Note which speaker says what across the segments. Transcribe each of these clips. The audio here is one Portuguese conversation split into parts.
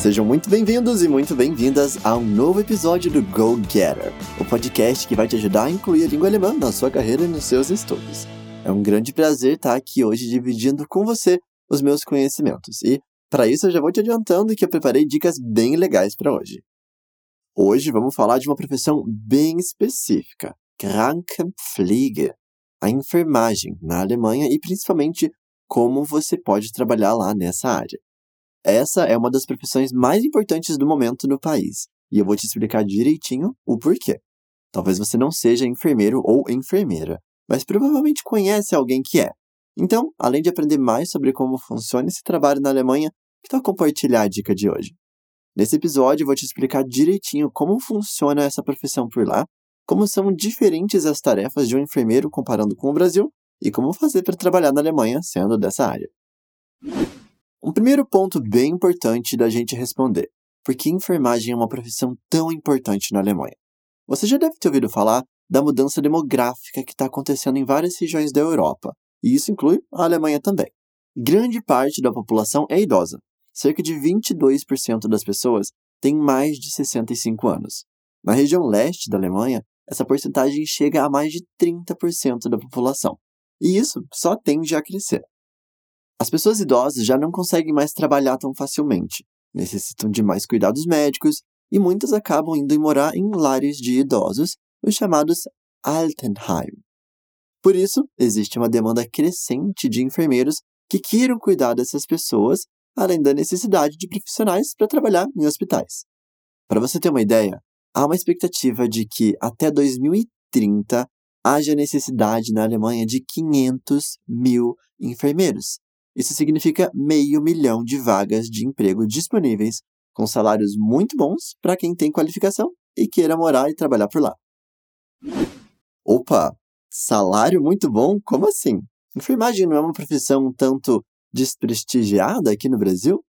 Speaker 1: Sejam muito bem-vindos e muito bem-vindas a um novo episódio do Go Getter, o podcast que vai te ajudar a incluir a língua alemã na sua carreira e nos seus estudos. É um grande prazer estar aqui hoje dividindo com você os meus conhecimentos e, para isso, eu já vou te adiantando que eu preparei dicas bem legais para hoje. Hoje vamos falar de uma profissão bem específica, Krankenpflege, a enfermagem na Alemanha e principalmente como você pode trabalhar lá nessa área. Essa é uma das profissões mais importantes do momento no país, e eu vou te explicar direitinho o porquê. Talvez você não seja enfermeiro ou enfermeira, mas provavelmente conhece alguém que é. Então, além de aprender mais sobre como funciona esse trabalho na Alemanha, que tal compartilhar a dica de hoje? Nesse episódio, eu vou te explicar direitinho como funciona essa profissão por lá, como são diferentes as tarefas de um enfermeiro comparando com o Brasil e como fazer para trabalhar na Alemanha sendo dessa área. Um primeiro ponto bem importante da gente responder: por que enfermagem é uma profissão tão importante na Alemanha? Você já deve ter ouvido falar da mudança demográfica que está acontecendo em várias regiões da Europa, e isso inclui a Alemanha também. Grande parte da população é idosa, cerca de 22% das pessoas têm mais de 65 anos. Na região leste da Alemanha, essa porcentagem chega a mais de 30% da população. E isso só tende a crescer. As pessoas idosas já não conseguem mais trabalhar tão facilmente, necessitam de mais cuidados médicos e muitas acabam indo morar em lares de idosos, os chamados Altenheim. Por isso, existe uma demanda crescente de enfermeiros que queiram cuidar dessas pessoas além da necessidade de profissionais para trabalhar em hospitais. Para você ter uma ideia, há uma expectativa de que até 2030 haja necessidade na Alemanha de 500 mil enfermeiros. Isso significa meio milhão de vagas de emprego disponíveis, com salários muito bons para quem tem qualificação e queira morar e trabalhar por lá. Opa! Salário muito bom? Como assim? Enfermagem não é uma profissão tanto desprestigiada aqui no Brasil?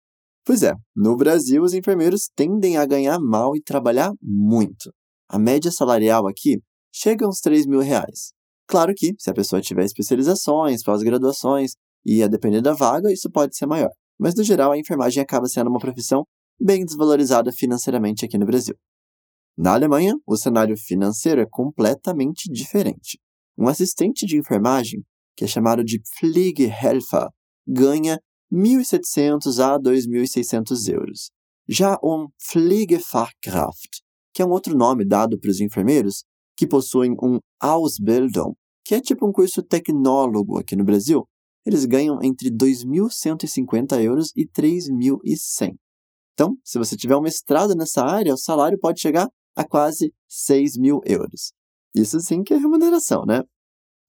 Speaker 1: Pois é, no Brasil os enfermeiros tendem a ganhar mal e trabalhar muito. A média salarial aqui chega a uns 3 mil reais. Claro que, se a pessoa tiver especializações, pós-graduações e a depender da vaga, isso pode ser maior. Mas, no geral, a enfermagem acaba sendo uma profissão bem desvalorizada financeiramente aqui no Brasil. Na Alemanha, o cenário financeiro é completamente diferente. Um assistente de enfermagem, que é chamado de Pflegehelfer, ganha 1.700 a 2.600 euros. Já um Pflegefachkraft, que é um outro nome dado para os enfermeiros que possuem um Ausbildung, que é tipo um curso tecnólogo aqui no Brasil, eles ganham entre 2.150 euros e 3.100. Então, se você tiver um mestrado nessa área, o salário pode chegar a quase 6 mil euros. Isso sim que é remuneração, né?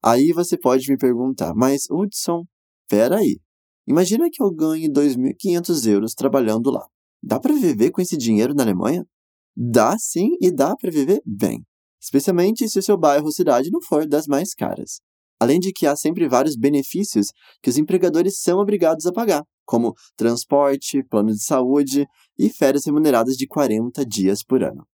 Speaker 1: Aí você pode me perguntar, mas Hudson, peraí, Imagina que eu ganhe 2.500 euros trabalhando lá. Dá para viver com esse dinheiro na Alemanha? Dá sim e dá para viver bem, especialmente se o seu bairro ou cidade não for das mais caras. Além de que há sempre vários benefícios que os empregadores são obrigados a pagar, como transporte, plano de saúde e férias remuneradas de 40 dias por ano.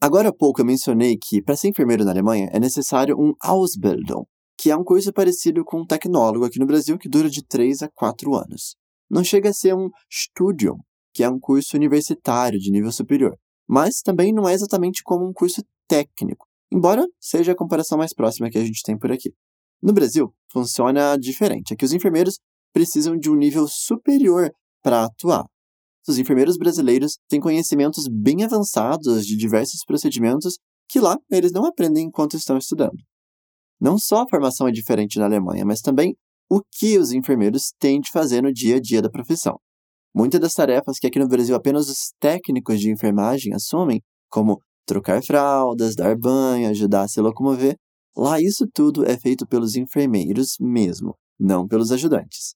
Speaker 1: Agora há pouco eu mencionei que, para ser enfermeiro na Alemanha, é necessário um Ausbildung, que é um curso parecido com um tecnólogo aqui no Brasil que dura de 3 a 4 anos. Não chega a ser um Studium, que é um curso universitário de nível superior, mas também não é exatamente como um curso técnico, embora seja a comparação mais próxima que a gente tem por aqui. No Brasil, funciona diferente. Aqui os enfermeiros precisam de um nível superior para atuar. Os enfermeiros brasileiros têm conhecimentos bem avançados de diversos procedimentos que lá eles não aprendem enquanto estão estudando. Não só a formação é diferente na Alemanha, mas também o que os enfermeiros têm de fazer no dia a dia da profissão. Muitas das tarefas que aqui no Brasil apenas os técnicos de enfermagem assumem, como trocar fraldas, dar banho, ajudar a se locomover, lá isso tudo é feito pelos enfermeiros mesmo, não pelos ajudantes.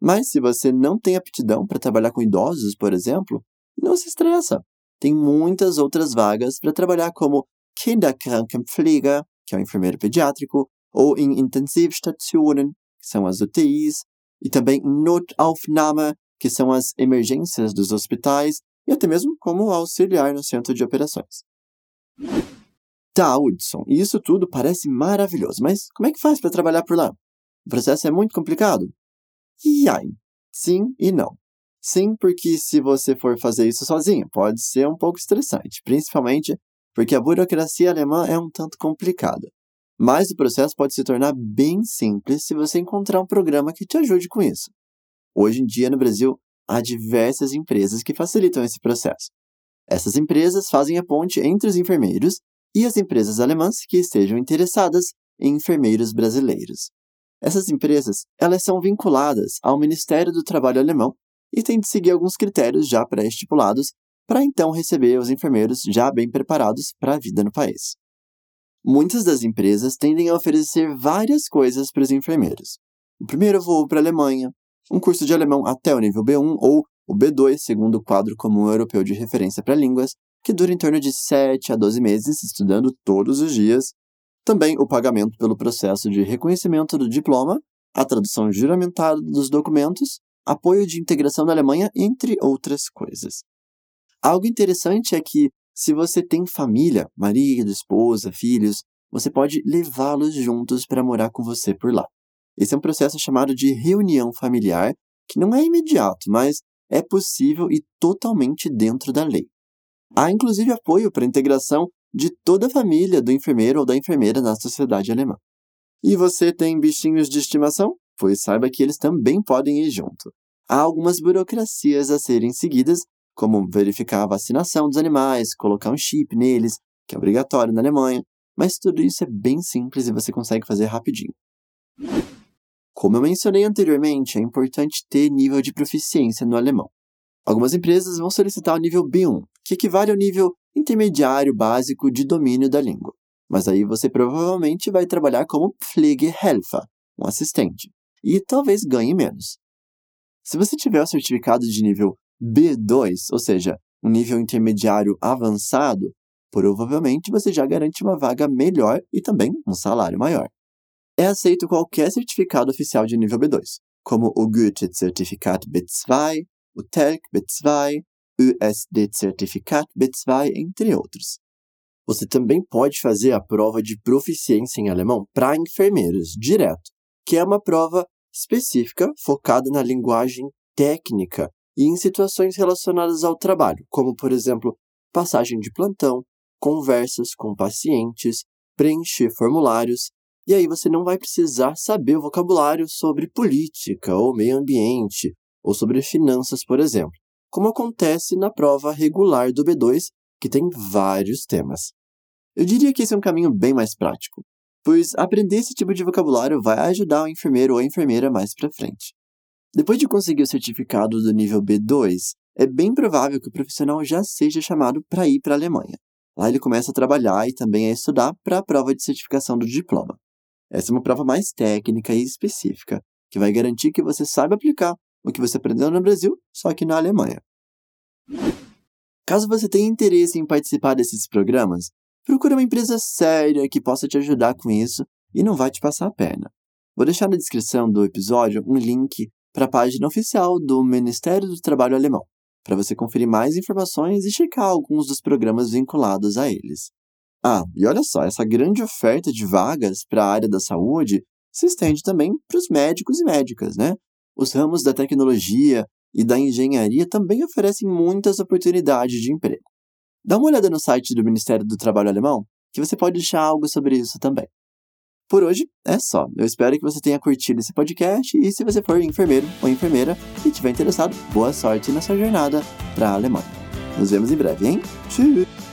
Speaker 1: Mas se você não tem aptidão para trabalhar com idosos, por exemplo, não se estressa. Tem muitas outras vagas para trabalhar como Kinderkrankenpfleger, que é o enfermeiro pediátrico, ou em Intensivstationen, que são as UTIs, e também Notaufnahme, que são as emergências dos hospitais, e até mesmo como auxiliar no centro de operações. Tá, Hudson, e isso tudo parece maravilhoso, mas como é que faz para trabalhar por lá? O processo é muito complicado? E ai, sim e não. Sim, porque se você for fazer isso sozinho, pode ser um pouco estressante, principalmente porque a burocracia alemã é um tanto complicada. Mas o processo pode se tornar bem simples se você encontrar um programa que te ajude com isso. Hoje em dia, no Brasil, há diversas empresas que facilitam esse processo. Essas empresas fazem a ponte entre os enfermeiros e as empresas alemãs que estejam interessadas em enfermeiros brasileiros. Essas empresas, elas são vinculadas ao Ministério do Trabalho alemão e têm de seguir alguns critérios já pré-estipulados para então receber os enfermeiros já bem preparados para a vida no país. Muitas das empresas tendem a oferecer várias coisas para os enfermeiros. O primeiro voo para a Alemanha, um curso de alemão até o nível B1 ou o B2, segundo o quadro comum europeu de referência para línguas, que dura em torno de 7 a 12 meses, estudando todos os dias. Também o pagamento pelo processo de reconhecimento do diploma, a tradução juramentada dos documentos, apoio de integração da Alemanha, entre outras coisas. Algo interessante é que, se você tem família, marido, esposa, filhos, você pode levá-los juntos para morar com você por lá. Esse é um processo chamado de reunião familiar, que não é imediato, mas é possível e totalmente dentro da lei. Há inclusive apoio para a integração de toda a família do enfermeiro ou da enfermeira na sociedade alemã. E você tem bichinhos de estimação? Pois saiba que eles também podem ir junto. Há algumas burocracias a serem seguidas, como verificar a vacinação dos animais, colocar um chip neles, que é obrigatório na Alemanha, mas tudo isso é bem simples e você consegue fazer rapidinho. Como eu mencionei anteriormente, é importante ter nível de proficiência no alemão. Algumas empresas vão solicitar o nível B1, que equivale ao nível intermediário básico de domínio da língua. Mas aí você provavelmente vai trabalhar como Pflegehelfer, um assistente, e talvez ganhe menos. Se você tiver o certificado de nível B2, ou seja, um nível intermediário avançado, provavelmente você já garante uma vaga melhor e também um salário maior é aceito qualquer certificado oficial de nível B2, como o Goethe-Zertifikat B2, o TELC B2, o USD-Zertifikat B2, entre outros. Você também pode fazer a prova de proficiência em alemão para enfermeiros, direto, que é uma prova específica focada na linguagem técnica e em situações relacionadas ao trabalho, como, por exemplo, passagem de plantão, conversas com pacientes, preencher formulários e aí você não vai precisar saber o vocabulário sobre política ou meio ambiente ou sobre finanças, por exemplo, como acontece na prova regular do B2, que tem vários temas. Eu diria que esse é um caminho bem mais prático, pois aprender esse tipo de vocabulário vai ajudar o enfermeiro ou a enfermeira mais para frente. Depois de conseguir o certificado do nível B2, é bem provável que o profissional já seja chamado para ir para a Alemanha. Lá ele começa a trabalhar e também a estudar para a prova de certificação do diploma. Essa é uma prova mais técnica e específica, que vai garantir que você saiba aplicar o que você aprendeu no Brasil, só que na Alemanha. Caso você tenha interesse em participar desses programas, procure uma empresa séria que possa te ajudar com isso e não vai te passar a perna. Vou deixar na descrição do episódio um link para a página oficial do Ministério do Trabalho Alemão, para você conferir mais informações e checar alguns dos programas vinculados a eles. Ah, e olha só, essa grande oferta de vagas para a área da saúde se estende também para os médicos e médicas, né? Os ramos da tecnologia e da engenharia também oferecem muitas oportunidades de emprego. Dá uma olhada no site do Ministério do Trabalho Alemão, que você pode achar algo sobre isso também. Por hoje é só. Eu espero que você tenha curtido esse podcast e se você for enfermeiro ou enfermeira e estiver interessado, boa sorte nessa jornada para a Alemanha. Nos vemos em breve, hein? Tchau!